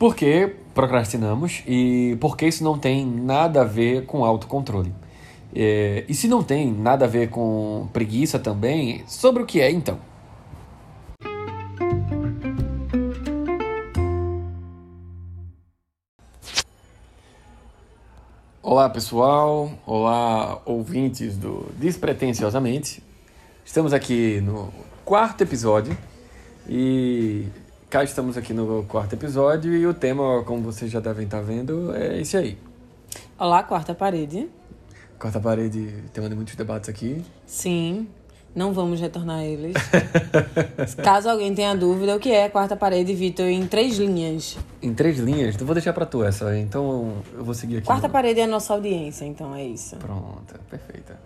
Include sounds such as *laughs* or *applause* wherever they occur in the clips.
Por que procrastinamos e por que isso não tem nada a ver com autocontrole? É, e se não tem nada a ver com preguiça também, sobre o que é então? Olá pessoal, olá ouvintes do Despretensiosamente. Estamos aqui no quarto episódio e cá estamos aqui no quarto episódio e o tema, como vocês já devem estar vendo, é esse aí. Olá, quarta parede. Quarta parede, tema de muitos debates aqui. Sim, não vamos retornar eles. *laughs* Caso alguém tenha dúvida, o que é quarta parede, Vitor, em três linhas? Em três linhas? Então vou deixar pra tu essa, então eu vou seguir aqui. Quarta parede é a nossa audiência, então é isso. Pronto, perfeita.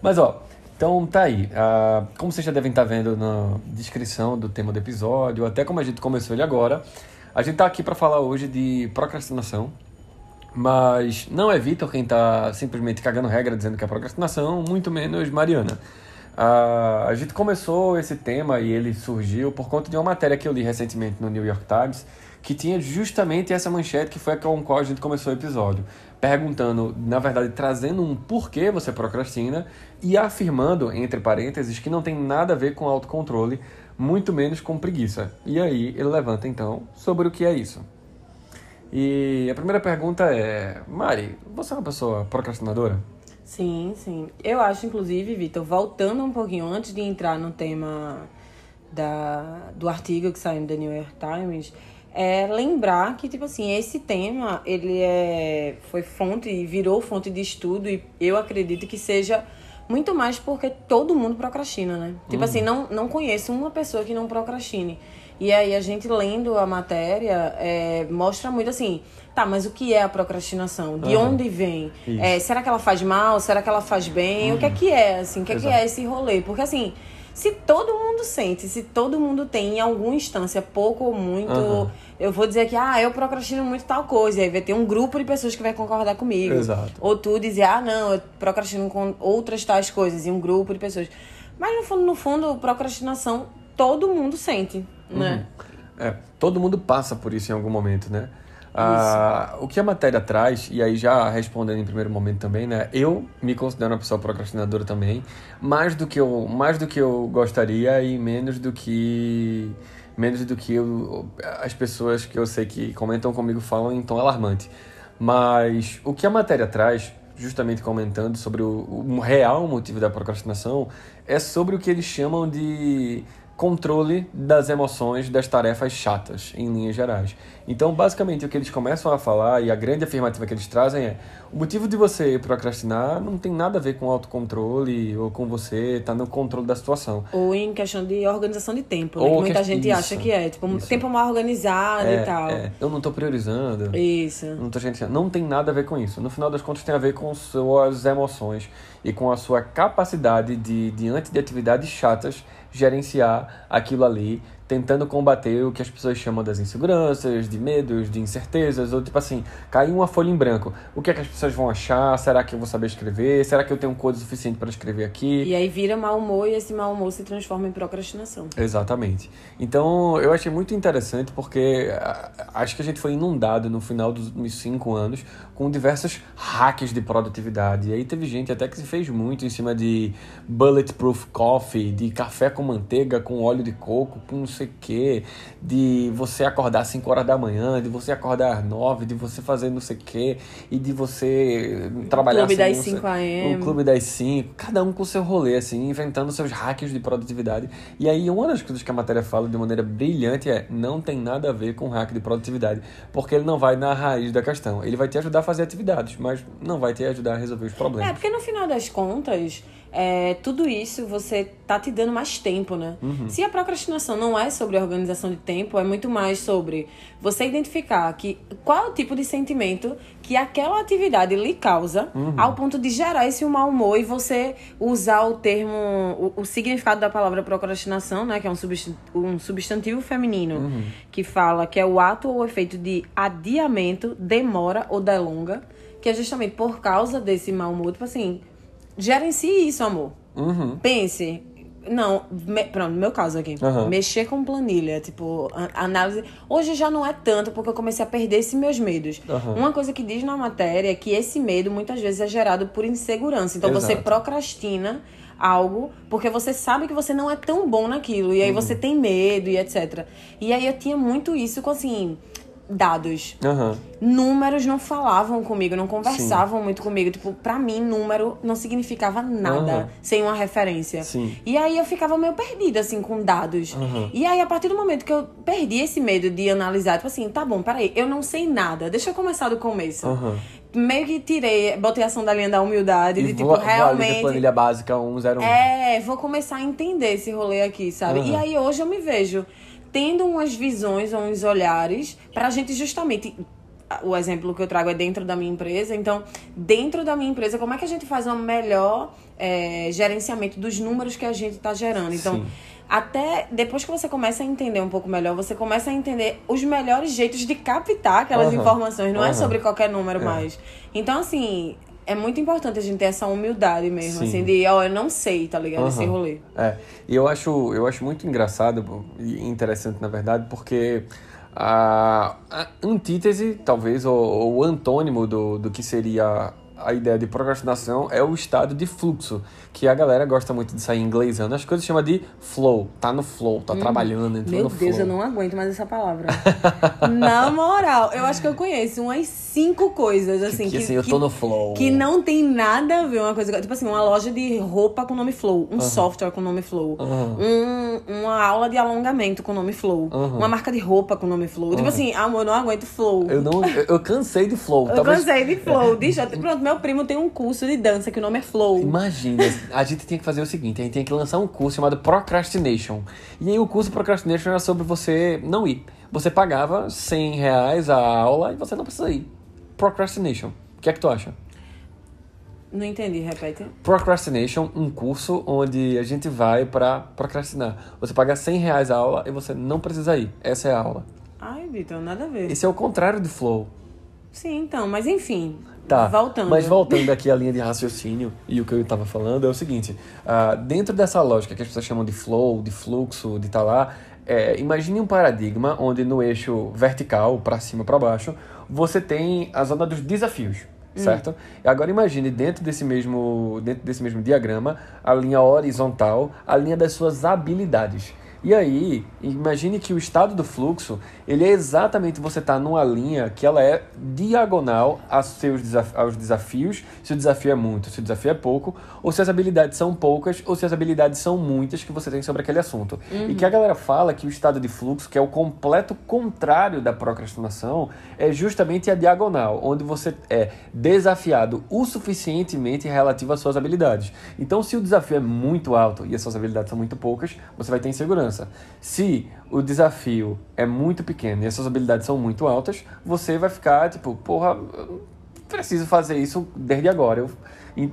Mas ó, então tá aí. Ah, como vocês já devem estar vendo na descrição do tema do episódio, até como a gente começou ele agora, a gente tá aqui para falar hoje de procrastinação. Mas não é Vitor quem tá simplesmente cagando regra dizendo que é procrastinação, muito menos Mariana. Ah, a gente começou esse tema e ele surgiu por conta de uma matéria que eu li recentemente no New York Times, que tinha justamente essa manchete que foi com a qual a gente começou o episódio, perguntando, na verdade, trazendo um porquê você procrastina e afirmando, entre parênteses, que não tem nada a ver com autocontrole, muito menos com preguiça. E aí ele levanta então sobre o que é isso. E a primeira pergunta é: Mari, você é uma pessoa procrastinadora? Sim, sim. Eu acho, inclusive, Vitor, voltando um pouquinho antes de entrar no tema da, do artigo que saiu no The New York Times, é lembrar que, tipo assim, esse tema, ele é, foi fonte, virou fonte de estudo e eu acredito que seja muito mais porque todo mundo procrastina, né? Tipo assim, não, não conheço uma pessoa que não procrastine. E aí a gente lendo a matéria é, mostra muito assim, tá, mas o que é a procrastinação? De Aham. onde vem? É, será que ela faz mal? Será que ela faz bem? O que é que é, assim? O que é que é esse rolê? Porque assim, se todo mundo sente, se todo mundo tem em alguma instância, pouco ou muito, Aham. eu vou dizer que, ah, eu procrastino muito tal coisa, e aí vai ter um grupo de pessoas que vai concordar comigo. Exato. Ou tu dizer, ah, não, eu procrastino com outras tais coisas, e um grupo de pessoas. Mas no fundo, no fundo, procrastinação todo mundo sente, né? É, todo mundo passa por isso em algum momento, né? Ah, o que a matéria traz, e aí já respondendo em primeiro momento também, né? Eu me considero uma pessoa procrastinadora também, mais do que eu, mais do que eu gostaria e menos do que menos do que eu, as pessoas que eu sei que comentam comigo falam em tom alarmante. Mas o que a matéria traz, justamente comentando sobre o, o real motivo da procrastinação, é sobre o que eles chamam de controle das emoções das tarefas chatas, em linhas gerais. Então, basicamente, o que eles começam a falar e a grande afirmativa que eles trazem é: o motivo de você procrastinar não tem nada a ver com autocontrole ou com você estar no controle da situação. Ou em questão de organização de tempo, né? Muita que- gente isso, acha que é. Tipo, um isso. tempo mal organizado e tal. é, eu não estou priorizando. Isso. Não, tô gerenciando. não tem nada a ver com isso. No final das contas, tem a ver com suas emoções e com a sua capacidade de, diante de atividades chatas, gerenciar aquilo ali, tentando combater o que as pessoas chamam das inseguranças, de medos, de incertezas, ou tipo assim, cair uma folha em branco. O que é que as pessoas vão achar? Será que eu vou saber escrever? Será que eu tenho cor suficiente para escrever aqui? E aí vira mau humor e esse mau humor se transforma em procrastinação. Exatamente. Então, eu achei muito interessante porque acho que a gente foi inundado no final dos últimos cinco anos com diversos hacks de produtividade. E aí teve gente até que se fez muito em cima de bulletproof coffee, de café com manteiga, com óleo de coco, com não sei o quê, de você acordar às 5 horas da manhã, de você acordar às 9, de você fazer não sei o quê, e de você trabalhar Clube das assim, 5 AM. o clube das 5, cada um com o seu rolê, assim, inventando seus hacks de produtividade. E aí, uma das coisas que a matéria fala de maneira brilhante é: não tem nada a ver com hack de produtividade, porque ele não vai na raiz da questão. Ele vai te ajudar a fazer atividades, mas não vai te ajudar a resolver os É, problemas. porque no final das contas, é, tudo isso você tá te dando mais tempo, né? Uhum. Se a procrastinação não é sobre organização de tempo, é muito mais sobre você identificar que qual é o tipo de sentimento que aquela atividade lhe causa Uhum. ao ponto de gerar esse mau humor e você usar o termo, o, o significado da palavra procrastinação, né? Que é um, subst- um substantivo feminino Uhum. que fala que é o ato ou efeito de adiamento, demora ou delonga, que é justamente por causa desse mau humor, tipo assim, gerencie isso, amor. Uhum. Pense, Não, me, pronto, no meu caso aqui. Aham. Mexer com planilha, tipo, análise. Hoje já não é tanto, porque eu comecei a perder esses meus medos. Aham. Uma coisa que diz na matéria é que esse medo muitas vezes é gerado por insegurança. Então você Exato. procrastina algo porque você sabe que você não é tão bom naquilo. E aí Uhum. você tem medo e etc. E aí eu tinha muito isso com assim. Dados. Aham. Números não falavam comigo, não conversavam muito comigo. Tipo, pra mim, número não significava nada Aham. sem uma referência. Sim. E aí eu ficava meio perdida, assim, com dados. Aham. E aí, a partir do momento que eu perdi esse medo de analisar, tipo assim, tá bom, peraí, eu não sei nada, deixa eu começar do começo. Meio que tirei, botei a ação da linha da humildade, E de tipo, vou, realmente. planilha básica 101. É, vou começar a entender esse rolê aqui, sabe? E aí hoje eu me vejo tendo umas visões, uns olhares, pra gente justamente. O exemplo que eu trago é dentro da minha empresa. Então, dentro da minha empresa, como é que a gente faz um melhor é, gerenciamento dos números que a gente tá gerando? Então, Sim. até depois que você começa a entender um pouco melhor, você começa a entender os melhores jeitos de captar aquelas Aham. informações. Não é Aham. sobre qualquer número mais. Então, assim. É muito importante a gente ter essa humildade mesmo, Sim. assim, de, ó, eu não sei, tá ligado? Esse Aham. rolê. É, e eu acho, eu acho muito engraçado e interessante, na verdade, porque a, a antítese, talvez, ou, ou o antônimo do, do que seria a ideia de procrastinação é o estado de fluxo, que a galera gosta muito de sair inglesando. As coisas chama de flow, tá no flow, tá trabalhando, entrou Meu no Deus, flow. eu não aguento mais essa palavra. *laughs* Na moral, eu acho que eu conheço umas cinco coisas, assim, que, que, assim, eu tô no flow. que não tem nada a ver uma coisa. Tipo assim, uma loja de roupa com nome Flow, um software com nome Flow, um, uma aula de alongamento com nome Flow, uma marca de roupa com nome Flow. Tipo assim, amor, eu não aguento Flow. Eu não, eu, eu cansei de flow. Eu cansei de Flow. *laughs* Deixa, pronto, meu primo tem um curso de dança que o nome é Flow. Imagina, a gente tinha que fazer o seguinte, a gente tinha que lançar um curso chamado Procrastination. E aí o curso Procrastination era sobre você não ir. Você pagava 100 reais a aula e você não precisa ir. Procrastination. O que é que tu acha? Não entendi, repete. Procrastination, um curso onde a gente vai pra procrastinar. Você paga 100 reais a aula e você não precisa ir. Essa é a aula. Ai, Vitor, nada a ver. Esse é o contrário de flow. Sim, então, mas enfim. Tá, Voltando. mas voltando aqui à linha de raciocínio e o que eu estava falando é o seguinte: ah, dentro dessa lógica que as pessoas chamam de flow, de fluxo, de estar lá, é, imagine um paradigma onde no eixo vertical, para cima para baixo, você tem a zona dos desafios. Certo? E agora imagine dentro desse mesmo dentro desse mesmo diagrama a linha horizontal, a linha das suas habilidades. E aí, imagine que o estado do fluxo, ele é exatamente você estar numa linha que ela é diagonal aos seus desaf- aos desafios, se o desafio é muito, se o desafio é pouco, ou se as habilidades são poucas, ou se as habilidades são muitas que você tem sobre aquele assunto. E que a galera fala que o estado de fluxo, que é o completo contrário da procrastinação, é justamente a diagonal, onde você é desafiado o suficientemente relativo às suas habilidades. Então, se o desafio é muito alto e as suas habilidades são muito poucas, você vai ter insegurança. Se o desafio é muito pequeno e as suas habilidades são muito altas, você vai ficar tipo, porra, eu preciso fazer isso desde agora. Eu,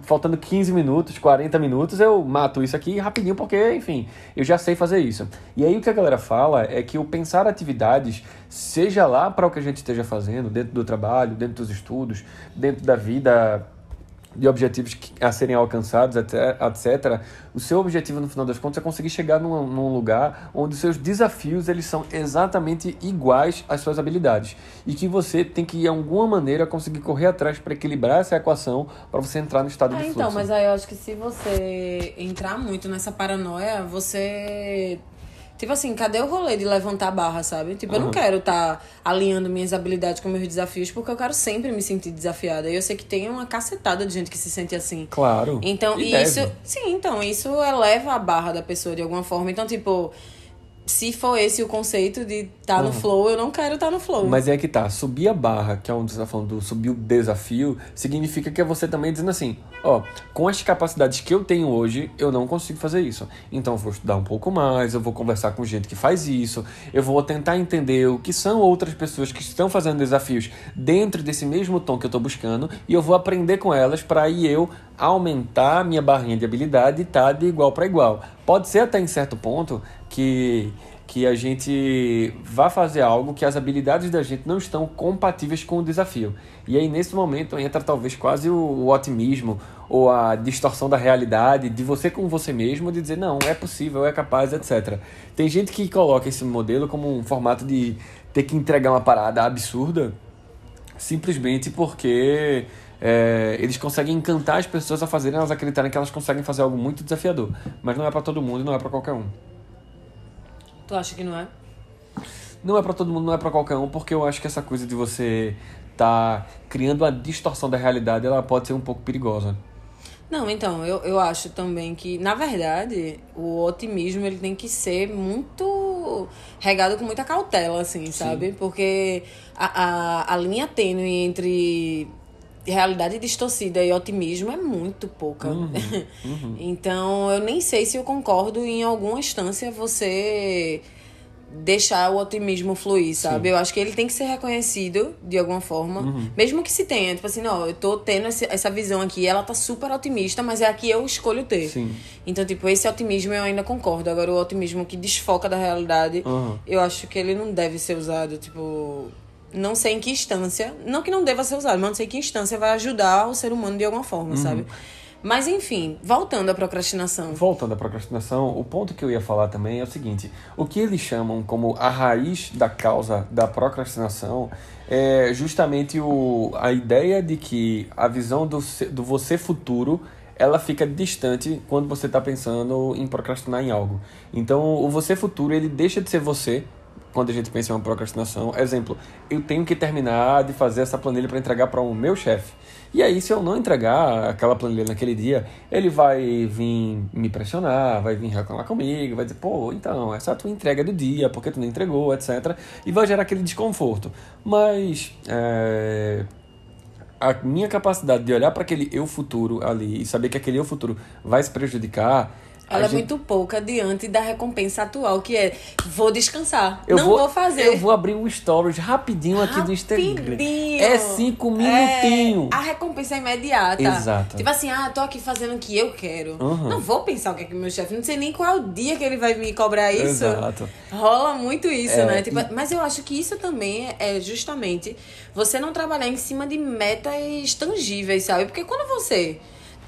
faltando 15 minutos, 40 minutos, eu mato isso aqui rapidinho, porque, enfim, eu já sei fazer isso. E aí o que a galera fala é que o pensar atividades, seja lá para o que a gente esteja fazendo, dentro do trabalho, dentro dos estudos, dentro da vida de objetivos a serem alcançados, etc, etc, o seu objetivo, no final das contas, é conseguir chegar num, num lugar onde os seus desafios eles são exatamente iguais às suas habilidades. E que você tem que, de alguma maneira, conseguir correr atrás para equilibrar essa equação para você entrar no estado É, de fluxo. então, mas aí eu acho que se você entrar muito nessa paranoia, você. Tipo assim, cadê o rolê de levantar a barra, sabe? Tipo, eu não quero estar alinhando minhas habilidades com meus desafios, porque eu quero sempre me sentir desafiada. E eu sei que tem uma cacetada de gente que se sente assim. Claro. Então, E isso. Sim, então, isso eleva a barra da pessoa de alguma forma. Então, tipo, se for esse o conceito de estar no flow, eu não quero estar no flow. Mas é que tá, subir a barra, que é onde você tá falando do subir o desafio, significa que é você também dizendo assim, ó, com as capacidades que eu tenho hoje, eu não consigo fazer isso. Então eu vou estudar um pouco mais, eu vou conversar com gente que faz isso, eu vou tentar entender o que são outras pessoas que estão fazendo desafios dentro desse mesmo tom que eu tô buscando, e eu vou aprender com elas para aí eu aumentar minha barrinha de habilidade tá de igual para igual. Pode ser até em certo ponto que que a gente vá fazer algo que as habilidades da gente não estão compatíveis com o desafio. E aí, nesse momento, entra talvez quase o, o otimismo ou a distorção da realidade de você com você mesmo, de dizer, não, é possível, é capaz, etc. Tem gente que coloca esse modelo como um formato de ter que entregar uma parada absurda simplesmente porque é, eles conseguem encantar as pessoas a fazerem elas acreditarem que elas conseguem fazer algo muito desafiador. Mas não é para todo mundo, não é para qualquer um. Tu acha que não é? Não é para todo mundo, não é para qualquer um, porque eu acho que essa coisa de você tá criando uma distorção da realidade, ela pode ser um pouco perigosa. Não, então, eu, eu acho também que, na verdade, o otimismo ele tem que ser muito regado com muita cautela, assim, Sim. sabe? Porque a, a, a linha tênue entre realidade distorcida e otimismo é muito pouca. Uhum, *laughs* uhum. então, eu nem sei se eu concordo em alguma instância você deixar o otimismo fluir, sabe? Sim. Eu acho que ele tem que ser reconhecido de alguma forma, uhum. mesmo que se tenha, tipo assim, não, eu tô tendo essa visão aqui, ela tá super otimista, mas é a que eu escolho ter. Sim. Então, tipo, esse otimismo eu ainda concordo. Agora, o otimismo que desfoca da realidade, eu acho que ele não deve ser usado, tipo, não sei em que instância, não que não deva ser usado, mas não sei em que instância vai ajudar o ser humano de alguma forma, uhum. sabe? Mas enfim, voltando à procrastinação. Voltando à procrastinação, o ponto que eu ia falar também é o seguinte: o que eles chamam como a raiz da causa da procrastinação é justamente o, a ideia de que a visão do, do você futuro ela fica distante quando você está pensando em procrastinar em algo. Então, o você futuro ele deixa de ser você quando a gente pensa em uma procrastinação. Exemplo, eu tenho que terminar de fazer essa planilha para entregar para o meu chefe. E aí, se eu não entregar aquela planilha naquele dia, ele vai vir me pressionar, vai vir reclamar comigo, vai dizer, pô, então, essa é a tua entrega do dia, porque tu não entregou, etc. E vai gerar aquele desconforto. Mas, é, a minha capacidade de olhar para aquele eu futuro ali e saber que aquele eu futuro vai se prejudicar ela é muito pouca diante da recompensa atual, que é vou descansar. Eu não vou, vou, fazer. Eu vou abrir um stories rapidinho, aqui no Instagram. É cinco minutinhos. É, a recompensa é imediata. Exato. Tipo assim, ah, tô aqui fazendo o que eu quero. Uhum. Não vou pensar o que é que meu chefe. Não sei nem qual é o dia que ele vai me cobrar isso. Exato. Rola muito isso, é, né? Tipo, e... Mas eu acho que isso também é justamente você não trabalhar em cima de metas tangíveis, sabe? Porque quando você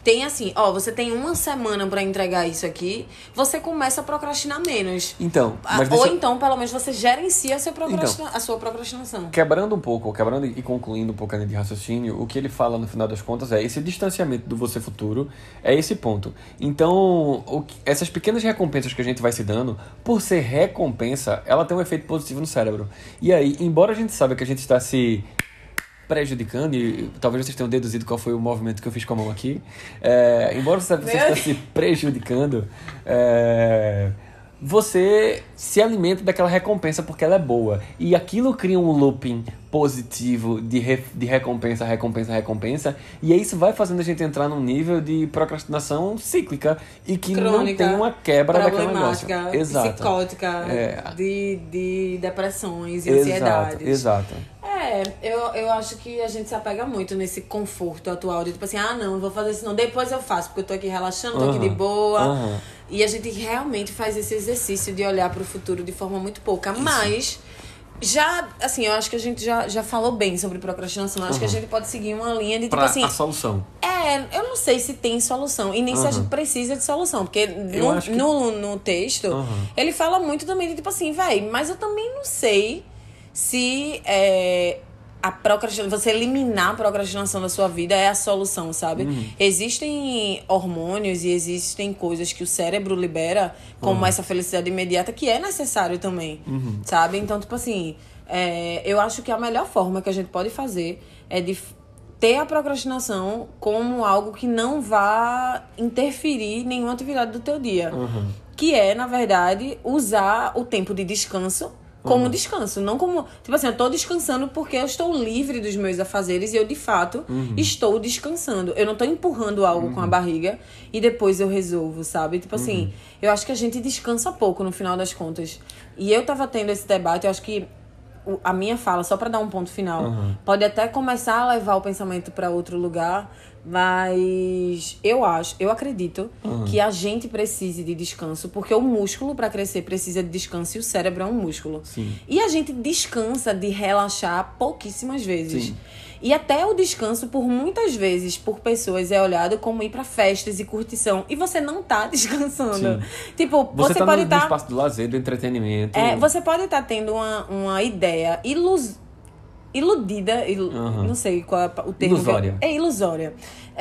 tem assim, ó, você tem uma semana para entregar isso aqui, você começa a procrastinar menos. Então, mas Ou então, pelo menos, você gerencia a sua, procrastina... então, a sua procrastinação. Quebrando um pouco, quebrando e concluindo um pouco de raciocínio, o que ele fala no final das contas é esse distanciamento do você futuro, é esse ponto. Então, o que... essas pequenas recompensas que a gente vai se dando, por ser recompensa, ela tem um efeito positivo no cérebro. E aí, embora a gente saiba que a gente está se prejudicando, e talvez vocês tenham deduzido qual foi o movimento que eu fiz com a mão aqui, é, embora você, você esteja se prejudicando, é, você se alimenta daquela recompensa porque ela é boa. E aquilo cria um looping positivo de, re, de recompensa, recompensa, recompensa. E isso vai fazendo a gente entrar num nível de procrastinação cíclica e que Crônica, não tem uma quebra daquele negócio. Exato. psicótica, é. de, de depressões e ansiedades. Exato. É, eu, eu acho que a gente se apega muito nesse conforto atual de tipo assim, ah, não, vou fazer isso não, depois eu faço, porque eu tô aqui relaxando, tô aqui de boa. E a gente realmente faz esse exercício de olhar para o futuro de forma muito pouca. Isso. Mas já, assim, eu acho que a gente já, já falou bem sobre procrastinação. Eu acho que a gente pode seguir uma linha de tipo pra assim. A solução. É, eu não sei se tem solução. E nem se a gente precisa de solução. Porque no, que... no, no texto, ele fala muito também de tipo assim, vai, mas eu também não sei se é, a procrastinação, você eliminar a procrastinação da sua vida é a solução, sabe? Uhum. Existem hormônios e existem coisas que o cérebro libera, como uhum. essa felicidade imediata, que é necessário também, uhum. sabe? Então, tipo assim, é, eu acho que a melhor forma que a gente pode fazer é de ter a procrastinação como algo que não vá interferir em nenhuma atividade do teu dia. Uhum. Que é, na verdade, usar o tempo de descanso como uhum. descanso, não como. Tipo assim, eu tô descansando porque eu estou livre dos meus afazeres e eu de fato uhum. estou descansando. Eu não tô empurrando algo uhum. com a uhum. barriga e depois eu resolvo, sabe? Tipo assim, uhum. eu acho que a gente descansa pouco no final das contas. E eu tava tendo esse debate, eu acho que a minha fala, só para dar um ponto final, uhum. pode até começar a levar o pensamento para outro lugar, Mas eu acho, eu acredito que a gente precise de descanso, porque o músculo para crescer precisa de descanso e o cérebro é um músculo. Sim. E a gente descansa de relaxar pouquíssimas vezes. Sim. E até o descanso, por muitas vezes, por pessoas, é olhado como ir pra festas e curtição. E você não tá *laughs* descansando. Sim. Tipo, Você, você, tá pode estar. espaço do lazer, do entretenimento. É, você pode estar tendo uma, uma ideia ilus... iludida, ilu- Aham. não sei qual é o termo. Ilusória. É ilusória.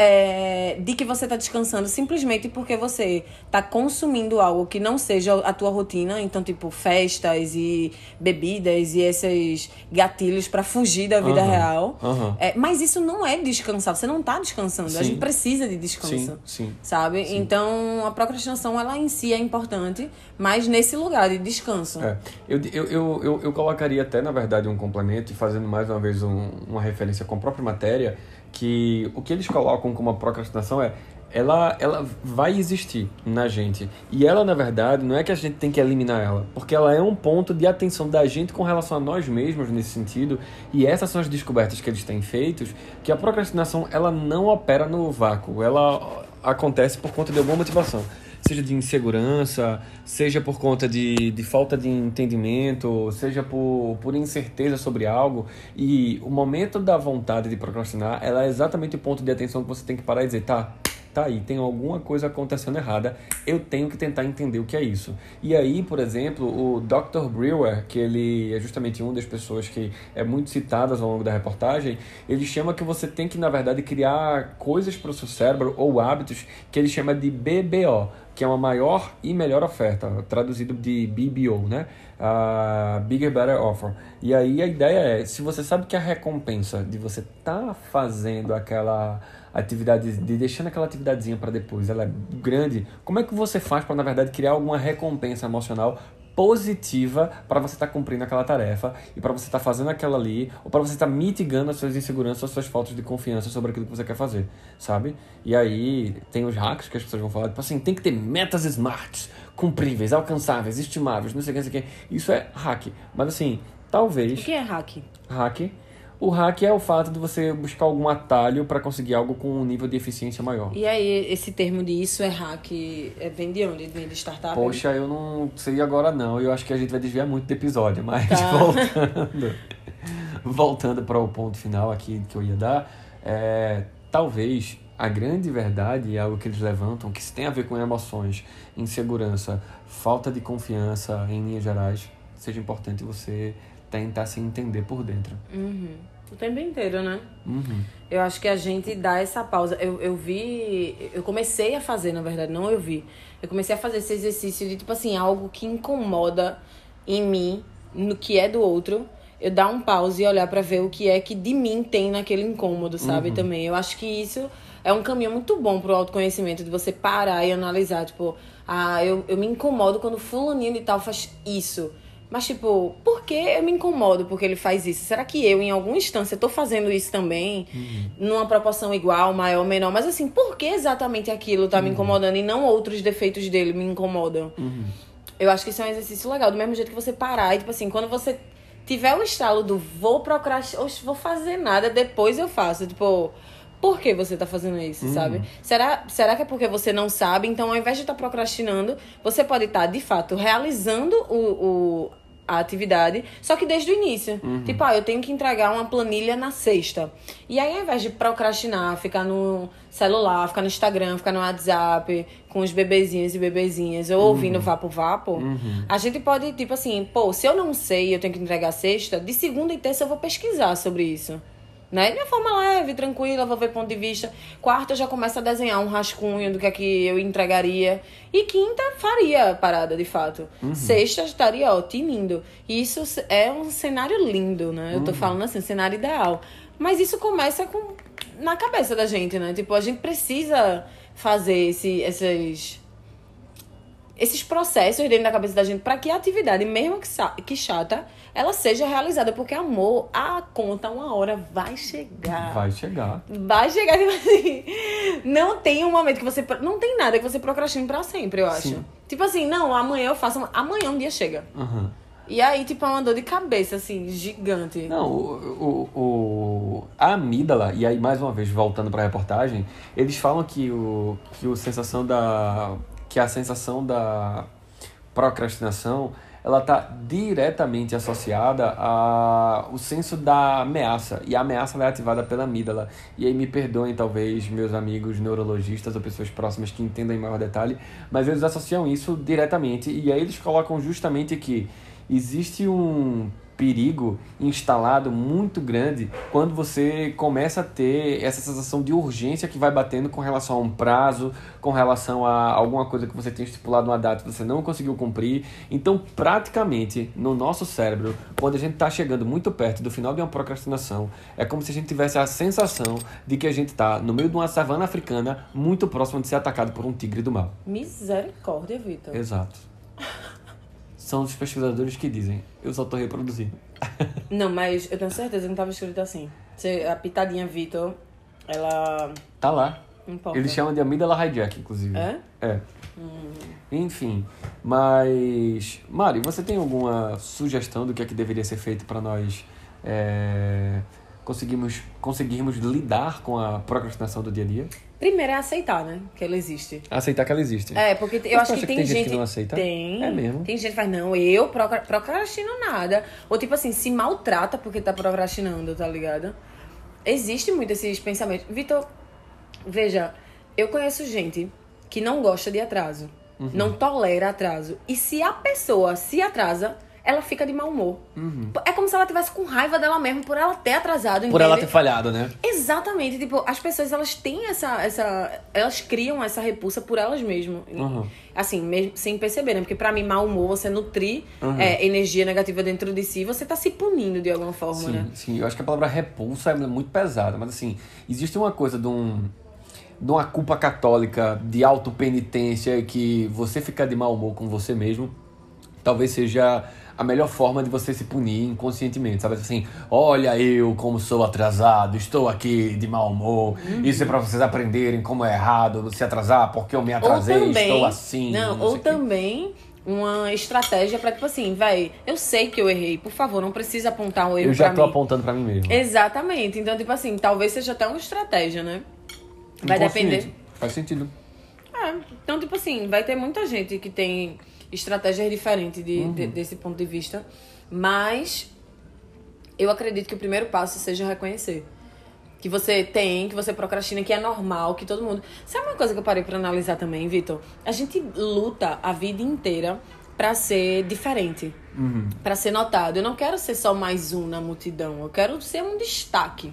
É, de que você está descansando simplesmente porque você está consumindo algo que não seja a tua rotina. Então, tipo, festas e bebidas e esses gatilhos para fugir da vida Aham. real. Aham. É, mas isso não é descansar. Você não tá descansando. A Sim. gente precisa de descanso Sim, sim. sabe? Então, a procrastinação, ela em si é importante, mas nesse lugar de descanso. É, eu, eu, eu, eu, eu colocaria até, na verdade, um complemento, e fazendo mais uma vez um- uma referência com a própria matéria, que o que eles colocam como a procrastinação é ela, ela vai existir na gente. E ela, na verdade, não é que a gente tem que eliminar ela, porque ela é um ponto de atenção da gente com relação a nós mesmos nesse sentido. E essas são as descobertas que eles têm feitos, que a procrastinação ela não opera no vácuo, ela acontece por conta de alguma motivação seja de insegurança, seja por conta de, de falta de entendimento, seja por, por incerteza sobre algo. E o momento da vontade de procrastinar, ela é exatamente o ponto de atenção que você tem que parar e dizer, tá, tá aí, tem alguma coisa acontecendo errada, eu tenho que tentar entender o que é isso. E aí, por exemplo, o Dr. Brewer, que ele é justamente uma das pessoas que é muito citadas ao longo da reportagem, ele chama que você tem que, na verdade, criar coisas para o seu cérebro ou hábitos que ele chama de BBO, que é uma maior e melhor oferta, traduzido de BBO, né? Ah, Bigger, Better Offer. E aí a ideia é, se você sabe que a recompensa de você tá fazendo aquela atividade, de deixando aquela atividadezinha para depois, ela é grande, como é que você faz para na verdade criar alguma recompensa emocional positiva para você estar cumprindo aquela tarefa e para você estar fazendo aquela ali, ou para você estar mitigando as suas inseguranças, as suas faltas de confiança sobre aquilo que você quer fazer, sabe? E aí tem os hacks que as pessoas vão falar, tipo assim, tem que ter metas smarts, cumpríveis, alcançáveis, estimáveis, não sei o que, não sei o que. Isso é hack. Mas assim, O talvez que é hack? hack. O hack é o fato de você buscar algum atalho para conseguir algo com um nível de eficiência maior. E aí, esse termo de isso é hack, é, vem de onde? Vem de startup? Poxa, eu não sei agora não. Eu acho que a gente vai desviar muito do episódio, mas Tá. *laughs* voltando. voltando para o ponto final aqui que eu ia dar, é, talvez a grande verdade algo que eles levantam que tem a ver com emoções, insegurança, falta de confiança em linhas gerais, seja importante você tentar se entender por dentro. Uhum. O tempo inteiro, né? Uhum. Eu acho que a gente dá essa pausa. Eu, eu vi. Eu comecei a fazer, na verdade, não eu vi. Eu comecei a fazer esse exercício de, tipo assim, algo que incomoda em mim, no que é do outro. Eu dar um pause e olhar pra ver o que é que de mim tem naquele incômodo, sabe? Também. Eu acho que isso é um caminho muito bom pro autoconhecimento, de você parar e analisar, tipo, ah, eu, eu me incomodo quando fulaninho de tal faz isso. Mas, tipo, por que eu me incomodo porque ele faz isso? Será que eu, em alguma instância, tô fazendo isso também? Numa proporção igual, maior, menor? Mas, assim, por que exatamente aquilo tá me incomodando e não outros defeitos dele me incomodam? Eu acho que isso é um exercício legal. Do mesmo jeito que você parar e, tipo assim, quando você tiver o estalo do vou procrastinar, ou vou fazer nada, depois eu faço. Tipo, por que você tá fazendo isso, sabe? Será, será que é porque você não sabe? Então, ao invés de estar procrastinando, você pode estar, de fato, realizando o, o, a atividade, só que desde o início. Tipo, ah, eu tenho que entregar uma planilha na sexta. E aí, ao invés de procrastinar, ficar no celular, ficar no Instagram, ficar no WhatsApp, com os bebezinhos e bebezinhas, ou ouvindo Vapo Vapo, a gente pode, tipo assim, pô, se eu não sei e eu tenho que entregar sexta, de segunda e terça eu vou pesquisar sobre isso. Né? De uma forma leve, tranquila, vou ver ponto de vista. Quarta eu já começo a desenhar um rascunho do que é que eu entregaria. E quinta faria a parada, de fato. Sexta estaria, ó, tinindo. E isso é um cenário lindo, né? Eu tô falando assim, um cenário ideal. Mas isso começa com na cabeça da gente, né? Tipo, a gente precisa fazer esse, esses esses processos dentro da cabeça da gente para que a atividade, mesmo que, que chata, ela seja realizada. Porque, amor, a conta uma hora vai chegar. Vai chegar. Vai chegar, tipo assim. Não tem um momento que você. Não tem nada que você procrastine pra sempre, eu acho. Sim. Tipo assim, não, amanhã eu faço. Amanhã um dia chega. Aham. E aí, tipo, é uma dor de cabeça, assim, gigante. Não, o, o, o, a amígdala, e aí mais uma vez voltando para a reportagem, eles falam que, o, que o sensação da. Que a sensação da procrastinação ela está diretamente associada ao senso da ameaça. E a ameaça é ativada pela amígdala. E aí me perdoem, talvez, meus amigos neurologistas ou pessoas próximas que entendam em maior detalhe, mas eles associam isso diretamente. E aí eles colocam justamente que existe um perigo instalado muito grande quando você começa a ter essa sensação de urgência que vai batendo com relação a um prazo, com relação a alguma coisa que você tem estipulado uma data e você não conseguiu cumprir. Então, praticamente, no nosso cérebro, quando a gente está chegando muito perto do final de uma procrastinação, é como se a gente tivesse a sensação de que a gente está no meio de uma savana africana muito próximo de ser atacado por um tigre do mar. Misericórdia, Vitor. Exato *laughs* são os pesquisadores que dizem. Eu só tô reproduzindo. *laughs* Não, mas eu tenho certeza que não estava escrito assim. A pitadinha Vitor, ela. Tá lá. Importa. Eles chamam de amígdala hijack, inclusive. É? É. Hum. Enfim, mas. Mari, você tem alguma sugestão do que é que deveria ser feito para nós é, conseguirmos, conseguirmos lidar com a procrastinação do dia a dia? Primeiro é aceitar, né? Que ela existe. Aceitar que ela existe. É, porque eu acho que tem, que tem, gente que não aceita. Tem. É mesmo. Tem gente que faz, não, eu procrastino nada. Ou tipo assim, se maltrata porque tá procrastinando, tá ligado? Existe muito esses pensamentos. Vitor, veja, eu conheço gente que não gosta de atraso. Uhum. Não tolera atraso. E se a pessoa se atrasa, ela fica de mau humor. Uhum. É como se ela tivesse com raiva dela mesma por ela ter atrasado. Por ela ter falhado, né? Exatamente. Tipo, as pessoas, elas têm essa... essa elas criam essa repulsa por elas mesmas. Uhum. Assim, mesmo, sem perceber, né? Porque pra mim, mau humor, você nutrir uhum. é, energia negativa dentro de si, você tá se punindo de alguma forma, sim, né? Sim, eu acho que a palavra repulsa é muito pesada. Mas assim, existe uma coisa de um de uma culpa católica de autopenitência que você ficar de mau humor com você mesmo talvez seja a melhor forma de você se punir inconscientemente, sabe? Assim, olha eu como sou atrasado, estou aqui de mau humor. Uhum. Isso é para vocês aprenderem como é errado se atrasar, porque eu me atrasei, também, estou assim. Não, não ou também uma estratégia para tipo assim, velho, eu sei que eu errei, por favor, não precisa apontar o um erro Eu já tô mim. apontando para mim mesmo. Exatamente. Então, tipo assim, talvez seja até uma estratégia, né? Vai depender. Faz sentido. É, então, tipo assim, vai ter muita gente que tem estratégias diferentes de, uhum. de, desse ponto de vista. Mas eu acredito que o primeiro passo seja reconhecer. Que você tem, que você procrastina, que é normal, que todo mundo. Sabe uma coisa que eu parei para analisar também, Vitor? A gente luta a vida inteira para ser diferente, uhum. para ser notado. Eu não quero ser só mais um na multidão, eu quero ser um destaque.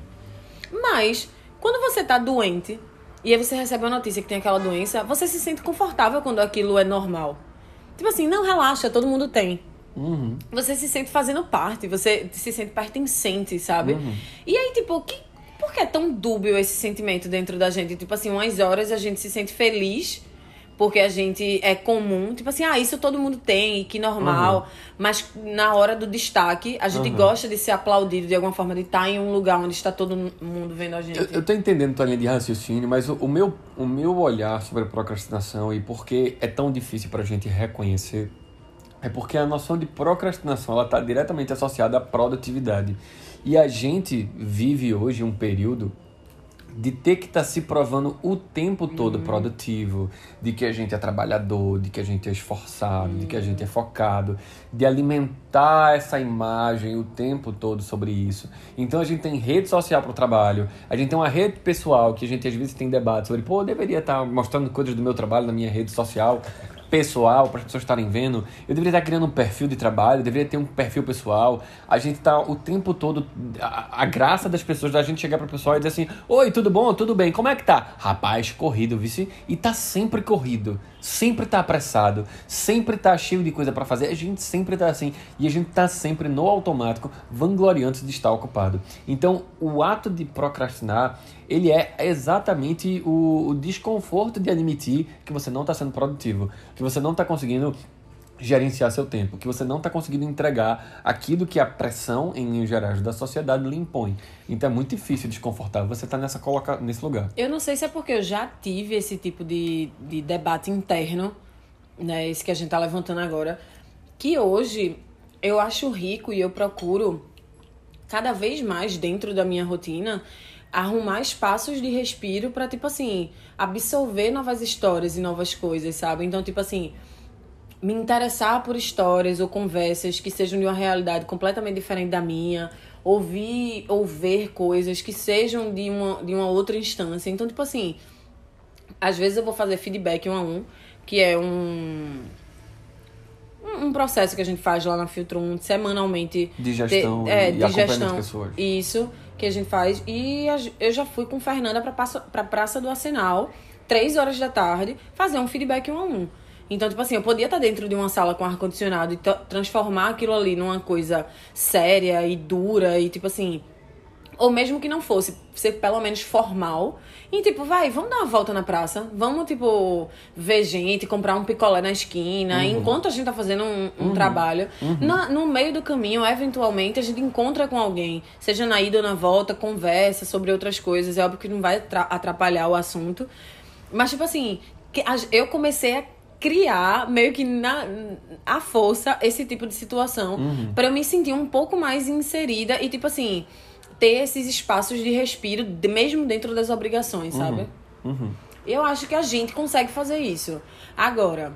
Mas, quando você tá doente e aí você recebe a notícia que tem aquela doença, você se sente confortável quando aquilo é normal. Tipo assim, não relaxa, todo mundo tem. Uhum. Você se sente fazendo parte, você se sente pertencente, sabe? Uhum. E aí, tipo, que, por que é tão dúbio esse sentimento dentro da gente? Tipo assim, umas horas a gente se sente feliz porque a gente é comum, tipo assim, ah, isso todo mundo tem, que normal. Uhum. Mas na hora do destaque, a gente uhum. gosta de ser aplaudido de alguma forma, de estar em um lugar onde está todo mundo vendo a gente. Eu, eu tô entendendo tua linha de raciocínio, mas o, o, meu, o meu olhar sobre a procrastinação e por que é tão difícil pra gente reconhecer é porque a noção de procrastinação ela está diretamente associada à produtividade. E a gente vive hoje um período de ter que estar tá se provando o tempo todo uhum. produtivo, de que a gente é trabalhador, de que a gente é esforçado, uhum. de que a gente é focado, de alimentar essa imagem o tempo todo sobre isso. Então a gente tem rede social para o trabalho, a gente tem uma rede pessoal que a gente às vezes tem debate sobre, pô, eu deveria estar tá mostrando coisas do meu trabalho na minha rede social pessoal para as pessoas estarem vendo. Eu deveria estar criando um perfil de trabalho, deveria ter um perfil pessoal. A gente tá o tempo todo a, a graça das pessoas da gente chegar para o pessoal e dizer assim: "Oi, tudo bom? Tudo bem? Como é que tá?" Rapaz, corrido, vice, e tá sempre corrido, sempre tá apressado, sempre tá cheio de coisa para fazer. A gente sempre tá assim e a gente tá sempre no automático, vangloriando de estar ocupado. Então, o ato de procrastinar ele é exatamente o, o desconforto de admitir que você não está sendo produtivo, que você não está conseguindo gerenciar seu tempo, que você não está conseguindo entregar aquilo que a pressão em linhas gerais da sociedade lhe impõe. Então é muito difícil, desconfortável você estar tá nessa coloca nesse lugar. Eu não sei se é porque eu já tive esse tipo de, de debate interno, né, esse que a gente está levantando agora, que hoje eu acho rico e eu procuro cada vez mais dentro da minha rotina arrumar espaços de respiro para tipo assim, absorver novas histórias e novas coisas, sabe? Então, tipo assim, me interessar por histórias ou conversas que sejam de uma realidade completamente diferente da minha, ouvir ou ver coisas que sejam de uma, de uma outra instância. Então, tipo assim, às vezes eu vou fazer feedback um a um, que é um um processo que a gente faz lá na Filtro 1 semanalmente. De gestão de, é, e de gestão. pessoas. Isso, que a gente faz. E eu já fui com Fernanda pra Praça, pra Praça do Arsenal, três horas da tarde, fazer um feedback um a um. Então, tipo assim, eu podia estar dentro de uma sala com ar-condicionado e transformar aquilo ali numa coisa séria e dura e, tipo assim. Ou mesmo que não fosse, ser pelo menos formal. E, tipo, vai, vamos dar uma volta na praça. Vamos, tipo, ver gente, comprar um picolé na esquina. Uhum. Enquanto a gente tá fazendo um, um uhum. trabalho. Uhum. Na, no meio do caminho, eventualmente, a gente encontra com alguém. Seja na ida ou na volta, conversa sobre outras coisas. É óbvio que não vai atrapalhar o assunto. Mas, tipo assim, eu comecei a criar meio que na a força esse tipo de situação uhum. para eu me sentir um pouco mais inserida e tipo assim ter esses espaços de respiro mesmo dentro das obrigações sabe uhum. Uhum. eu acho que a gente consegue fazer isso agora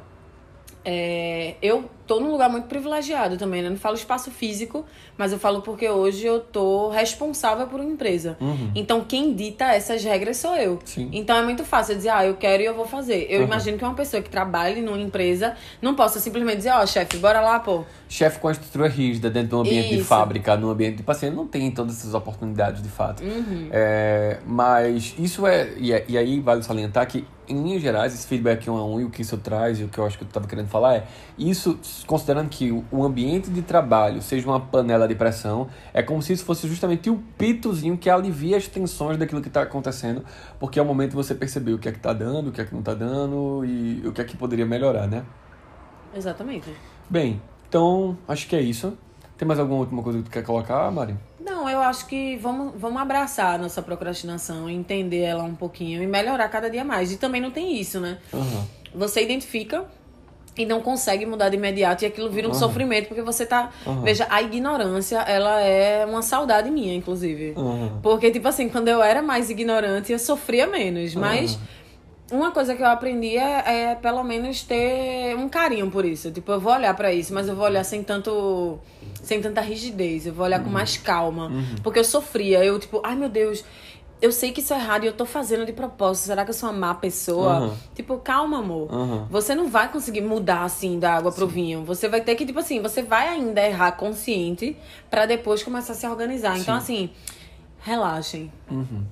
é, eu tô num lugar muito privilegiado também, né? Não falo espaço físico, mas eu falo porque hoje eu tô responsável por uma empresa. Uhum. Então quem dita essas regras sou eu. Sim. Então é muito fácil dizer, ah, eu quero e eu vou fazer. Eu uhum. imagino que uma pessoa que trabalhe numa empresa não possa simplesmente dizer, ó, oh, chefe, bora lá, pô. Chefe com a estrutura rígida dentro de um ambiente Isso. de fábrica, num ambiente de paciente, não tem todas essas oportunidades de fato. Uhum. É, mas isso é e, é. e aí vale salientar que em linhas gerais, esse feedback um a um e o que isso traz e o que eu acho que eu estava querendo falar é isso, considerando que o ambiente de trabalho seja uma panela de pressão, é como se isso fosse justamente o pitozinho que alivia as tensões daquilo que está acontecendo, porque é o momento você perceber o que é que está dando, o que é que não está dando e o que é que poderia melhorar, né? Exatamente. Bem, então acho que é isso. Tem mais alguma última coisa que tu quer colocar, Mari? Não, eu acho que vamos, vamos abraçar a nossa procrastinação, entender ela um pouquinho e melhorar cada dia mais. E também não tem isso, né? Uhum. Você identifica e não consegue mudar de imediato e aquilo vira um uhum. sofrimento porque você tá uhum. veja a ignorância ela é uma saudade minha inclusive uhum. porque tipo assim quando eu era mais ignorante eu sofria menos mas uma coisa que eu aprendi é, é, pelo menos ter um carinho por isso tipo eu vou olhar para isso mas eu vou olhar sem tanto sem tanta rigidez eu vou olhar com uhum. mais calma uhum. porque eu sofria eu tipo ai meu Deus eu sei que isso é errado e eu tô fazendo de propósito. Será que eu sou uma má pessoa? Uhum. Tipo, calma, amor. Uhum. Você não vai conseguir mudar assim da água Sim. pro vinho. Você vai ter que, tipo assim, você vai ainda errar consciente para depois começar a se organizar. Então, Sim. Então, assim, relaxem. Uhum.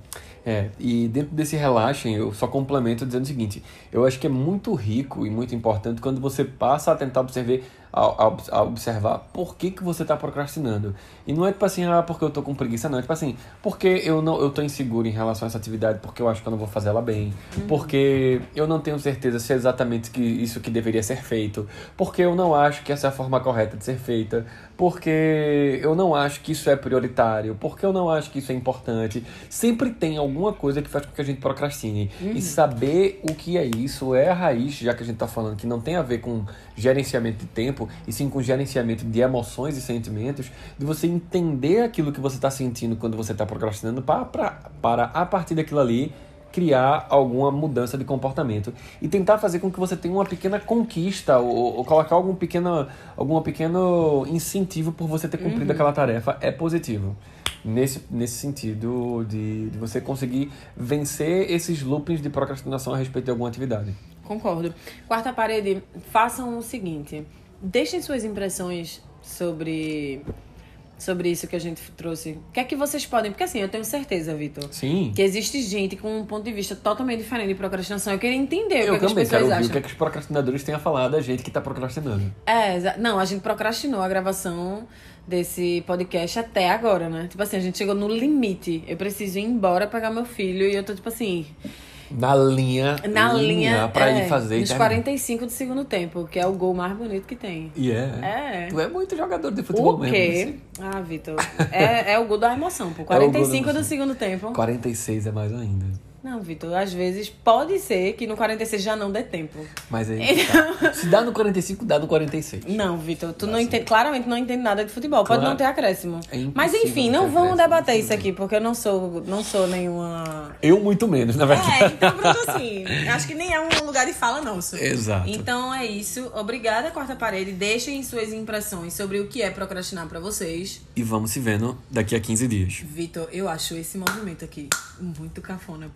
É, e dentro desse relaxem, eu só complemento dizendo o seguinte: eu acho que é muito rico e muito importante quando você passa a tentar observar a, a, observar por que, que você está procrastinando. E não é tipo assim, ah, porque eu tô com preguiça, não. É tipo assim, porque eu não eu tô inseguro em relação a essa atividade, porque eu acho que eu não vou fazer ela bem, uhum. porque eu não tenho certeza se é exatamente que isso que deveria ser feito, porque eu não acho que essa é a forma correta de ser feita, porque eu não acho que isso é prioritário, porque eu não acho que isso é importante. Sempre tem alguma coisa que faz com que a gente procrastine. Uhum. E saber o que é isso é a raiz, já que a gente está falando que não tem a ver com gerenciamento de tempo, e sim com gerenciamento de emoções e sentimentos, de você entender aquilo que você está sentindo quando você está procrastinando para, para, para, a partir daquilo ali, criar alguma mudança de comportamento e tentar fazer com que você tenha uma pequena conquista ou, ou colocar algum pequeno, algum pequeno incentivo por você ter cumprido uhum. aquela tarefa é positivo. Nesse, nesse sentido de, de você conseguir vencer esses loopings de procrastinação a respeito de alguma atividade. Concordo. Quarta parede, façam o seguinte: deixem suas impressões sobre sobre isso que a gente trouxe. O que é que vocês podem. Porque assim, eu tenho certeza, Vitor. Sim. Que existe gente com um ponto de vista totalmente diferente de procrastinação. Eu queria entender eu o que, também é que pessoas quero acham. o que, é que os procrastinadores têm a falar da gente que está procrastinando. É, não, a gente procrastinou a gravação desse podcast até agora, né? Tipo assim, a gente chegou no limite. Eu preciso ir embora pegar meu filho e eu tô tipo assim. Na linha. Na linha. linha pra é, ir fazer. Nos 45 do segundo tempo, que é o gol mais bonito que tem. E yeah. é. é. Tu é muito jogador de futebol o quê? mesmo. Ah, Vitor. É, é o gol da emoção, pô. 45 *laughs* é do, do segundo tempo. 46 é mais ainda. Não, Vitor, às vezes pode ser que no 46 já não dê tempo. Mas aí. Tá. Se dá no 45, dá no 46. Não, Vitor, tu não entende, claramente não entende nada de futebol. Pode Claro. não ter acréscimo. É Mas enfim, não vamos debater isso aqui, porque eu não sou, não sou nenhuma. Eu muito menos, na verdade. É, então pronto assim. Acho que nem é um lugar de fala nosso. Exato. Então é isso. Obrigada, Quarta Parede. Deixem suas impressões sobre o que é procrastinar pra vocês. E vamos se vendo daqui a 15 dias. Vitor, eu acho esse movimento aqui muito cafona,